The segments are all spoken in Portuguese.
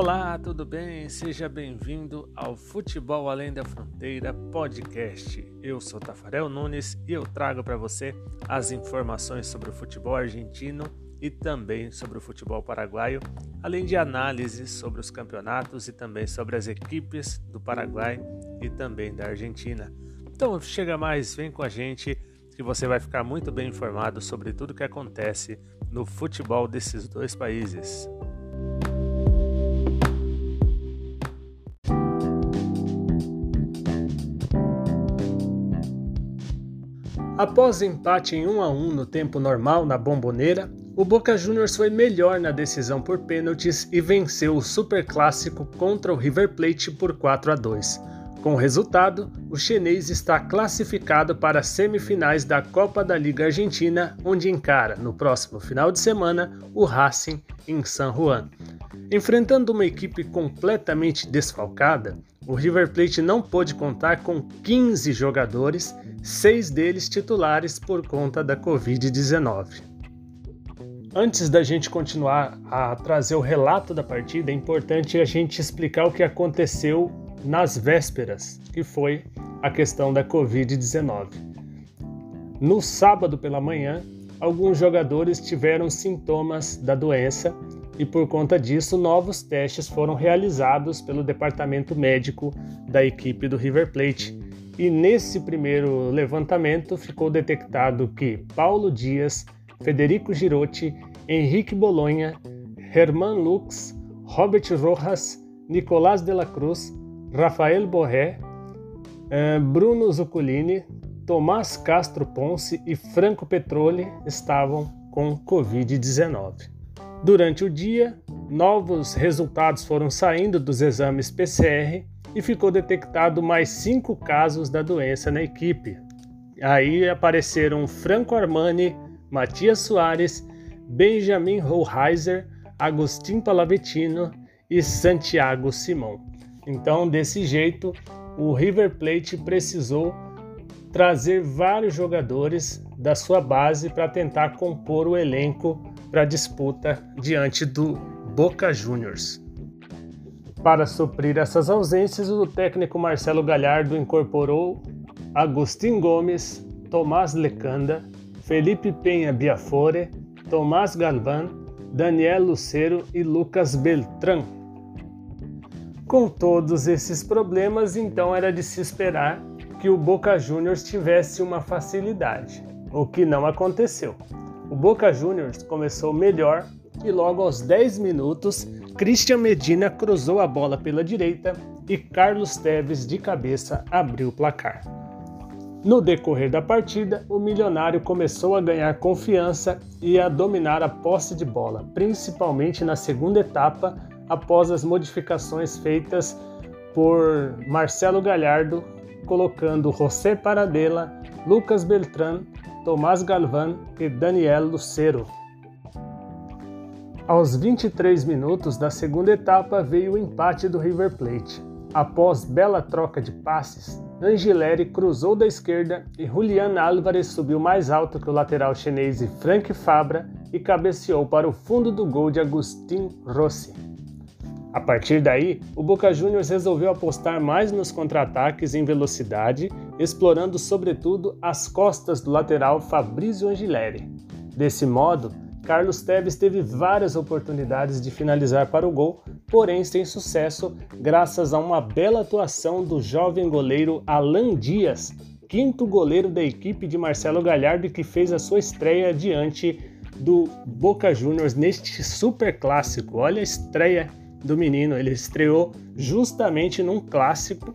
Olá, tudo bem? Seja bem-vindo ao Futebol Além da Fronteira podcast. Eu sou Tafarel Nunes e eu trago para você as informações sobre o futebol argentino e também sobre o futebol paraguaio, além de análises sobre os campeonatos e também sobre as equipes do Paraguai e também da Argentina. Então, chega mais, vem com a gente que você vai ficar muito bem informado sobre tudo que acontece no futebol desses dois países. Após empate em 1 a 1 no tempo normal na Bomboneira, o Boca Juniors foi melhor na decisão por pênaltis e venceu o Superclássico contra o River Plate por 4 a 2. Com o resultado, o chinês está classificado para as semifinais da Copa da Liga Argentina, onde encara, no próximo final de semana, o Racing em San Juan. Enfrentando uma equipe completamente desfalcada, o River Plate não pôde contar com 15 jogadores, seis deles titulares por conta da Covid-19. Antes da gente continuar a trazer o relato da partida, é importante a gente explicar o que aconteceu nas vésperas, que foi a questão da Covid-19. No sábado pela manhã, alguns jogadores tiveram sintomas da doença e, por conta disso, novos testes foram realizados pelo departamento médico da equipe do River Plate. E nesse primeiro levantamento ficou detectado que Paulo Dias Federico Girotti, Henrique Bolonha, Herman Lux, Robert Rojas, Nicolás de la Cruz, Rafael Borré, eh, Bruno Zuccolini, Tomás Castro Ponce e Franco Petroli estavam com Covid-19. Durante o dia, novos resultados foram saindo dos exames PCR e ficou detectado mais cinco casos da doença na equipe. Aí apareceram Franco Armani, Matias Soares, Benjamin Hoheiser, Agostinho Palavetino e Santiago Simão. Então, desse jeito, o River Plate precisou trazer vários jogadores da sua base para tentar compor o elenco para a disputa diante do Boca Juniors. Para suprir essas ausências, o técnico Marcelo Galhardo incorporou Agostinho Gomes, Tomás Lecanda, Felipe Penha Biafore, Tomás Galvan, Daniel Lucero e Lucas Beltrán. Com todos esses problemas, então era de se esperar que o Boca Juniors tivesse uma facilidade, o que não aconteceu. O Boca Juniors começou melhor e logo aos 10 minutos, Christian Medina cruzou a bola pela direita e Carlos Teves de cabeça abriu o placar. No decorrer da partida, o milionário começou a ganhar confiança e a dominar a posse de bola, principalmente na segunda etapa, após as modificações feitas por Marcelo Galhardo, colocando José Paradela, Lucas Beltrán, Tomás Galván e Daniel Lucero. Aos 23 minutos da segunda etapa veio o empate do River Plate. Após bela troca de passes, Angileri cruzou da esquerda e Julian Álvarez subiu mais alto que o lateral chinês Frank Fabra e cabeceou para o fundo do gol de Agustin Rossi. A partir daí, o Boca Juniors resolveu apostar mais nos contra-ataques em velocidade, explorando sobretudo as costas do lateral Fabrizio Angileri. Desse modo, Carlos Tevez teve várias oportunidades de finalizar para o gol, porém sem sucesso, graças a uma bela atuação do jovem goleiro Alan Dias, quinto goleiro da equipe de Marcelo Galhardo que fez a sua estreia diante do Boca Juniors neste super clássico. Olha a estreia do menino, ele estreou justamente num clássico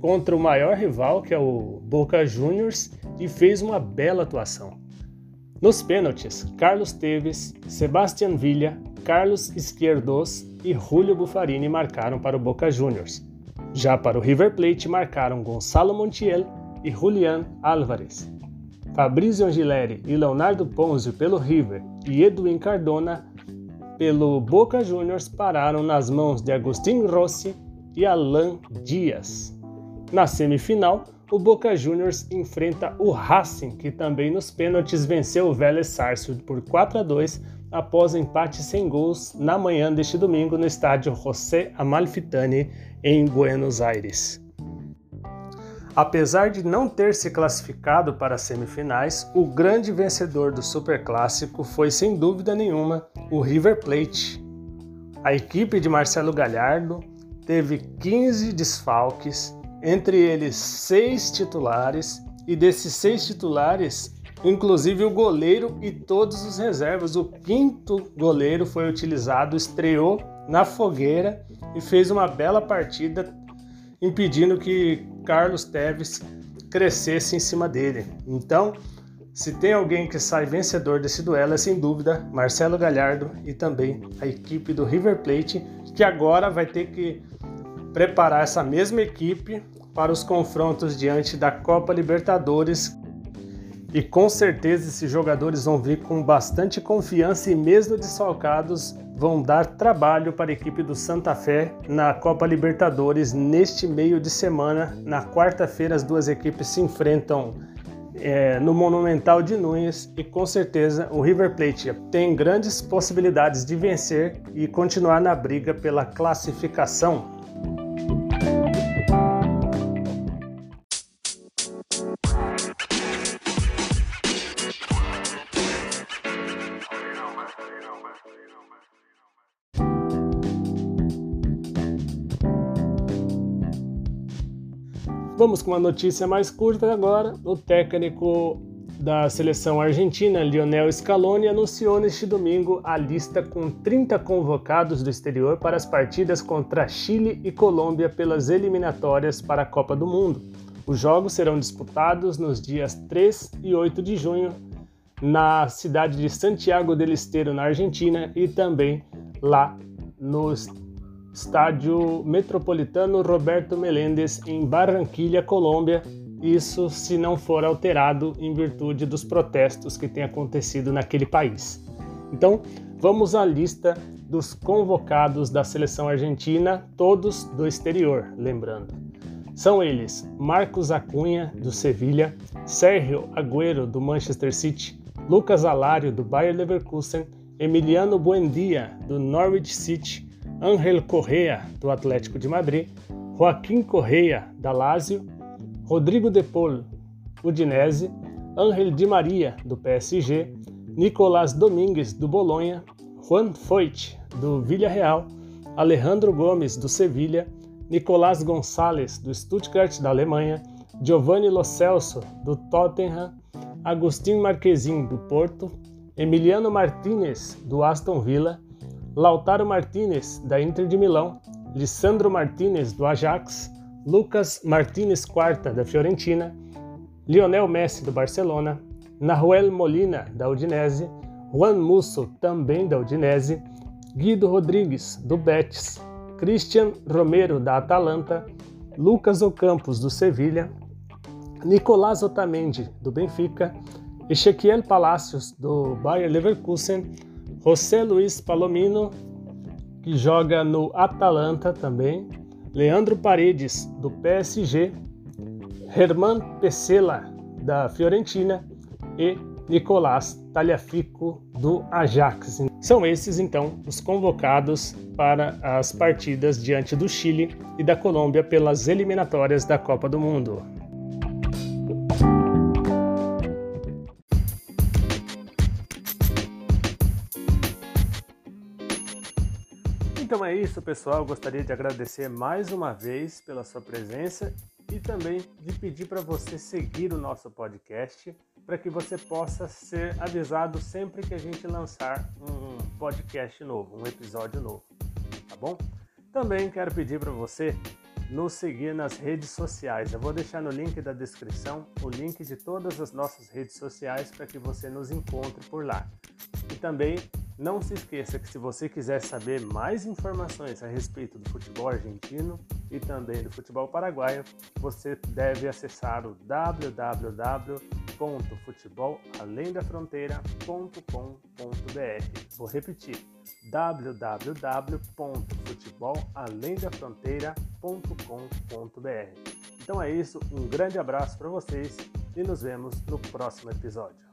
contra o maior rival, que é o Boca Juniors, e fez uma bela atuação. Nos pênaltis, Carlos Teves, Sebastián Villa, Carlos Izquierdos e Julio Buffarini marcaram para o Boca Juniors. Já para o River Plate marcaram Gonçalo Montiel e Julián Álvarez. Fabrício Angileri e Leonardo Ponzio pelo River e Edwin Cardona pelo Boca Juniors pararam nas mãos de Agustin Rossi e Alan Dias. Na semifinal, o Boca Juniors enfrenta o Racing, que também nos pênaltis venceu o Vélez Sarsfield por 4 a 2 após empate sem gols na manhã deste domingo no estádio José Amalfitani em Buenos Aires. Apesar de não ter se classificado para as semifinais, o grande vencedor do Superclássico foi sem dúvida nenhuma o River Plate. A equipe de Marcelo Galhardo teve 15 desfalques, entre eles seis titulares, e desses seis titulares, inclusive o goleiro e todos os reservas. O quinto goleiro foi utilizado, estreou na fogueira e fez uma bela partida, impedindo que Carlos Teves crescesse em cima dele. Então, se tem alguém que sai vencedor desse duelo, é sem dúvida Marcelo Galhardo e também a equipe do River Plate, que agora vai ter que preparar essa mesma equipe para os confrontos diante da Copa Libertadores. E com certeza esses jogadores vão vir com bastante confiança e mesmo desfalcados vão dar trabalho para a equipe do Santa Fé na Copa Libertadores neste meio de semana. Na quarta-feira, as duas equipes se enfrentam é, no Monumental de Nunes e com certeza o River Plate tem grandes possibilidades de vencer e continuar na briga pela classificação. Vamos com uma notícia mais curta agora. O técnico da seleção argentina, Lionel Scaloni, anunciou neste domingo a lista com 30 convocados do exterior para as partidas contra Chile e Colômbia pelas eliminatórias para a Copa do Mundo. Os jogos serão disputados nos dias 3 e 8 de junho na cidade de Santiago del Estero, na Argentina, e também lá no Estádio Metropolitano Roberto Meléndez, em Barranquilha, Colômbia. Isso se não for alterado em virtude dos protestos que têm acontecido naquele país. Então, vamos à lista dos convocados da seleção argentina, todos do exterior, lembrando. São eles Marcos Acunha, do Sevilha, Sérgio Agüero, do Manchester City, Lucas Alário, do Bayer Leverkusen, Emiliano Buendia, do Norwich City, Ángel Correa, do Atlético de Madrid, Joaquim Correa, da Lazio, Rodrigo De Paul, Udinese, Ángel Di Maria, do PSG, Nicolás Domingues, do Bolonha, Juan Foyt, do Villarreal, Alejandro Gomes, do Sevilha, Nicolás Gonçalves, do Stuttgart, da Alemanha, Giovanni Lo Celso, do Tottenham, Agustin Marquezin, do Porto, Emiliano Martinez, do Aston Villa, Lautaro Martinez, da Inter de Milão, Lissandro Martinez, do Ajax, Lucas Martinez Quarta, da Fiorentina, Lionel Messi, do Barcelona, Nahuel Molina, da Udinese, Juan Musso, também da Udinese, Guido Rodrigues, do Betis, Christian Romero, da Atalanta, Lucas Ocampos, do Sevilha, Nicolás Otamendi, do Benfica, Ezequiel Palacios, do Bayer Leverkusen, José Luiz Palomino, que joga no Atalanta também, Leandro Paredes, do PSG, Herman Pesela, da Fiorentina e Nicolás Talhafico, do Ajax. São esses, então, os convocados para as partidas diante do Chile e da Colômbia pelas eliminatórias da Copa do Mundo. Isso, pessoal. Gostaria de agradecer mais uma vez pela sua presença e também de pedir para você seguir o nosso podcast para que você possa ser avisado sempre que a gente lançar um podcast novo, um episódio novo, tá bom? Também quero pedir para você nos seguir nas redes sociais. Eu vou deixar no link da descrição o link de todas as nossas redes sociais para que você nos encontre por lá. E também não se esqueça que se você quiser saber mais informações a respeito do futebol argentino e também do futebol paraguaio, você deve acessar o www.futebolalendafronteira.com.br. Vou repetir: www.futebolalendafronteira.com.br. Então é isso, um grande abraço para vocês e nos vemos no próximo episódio.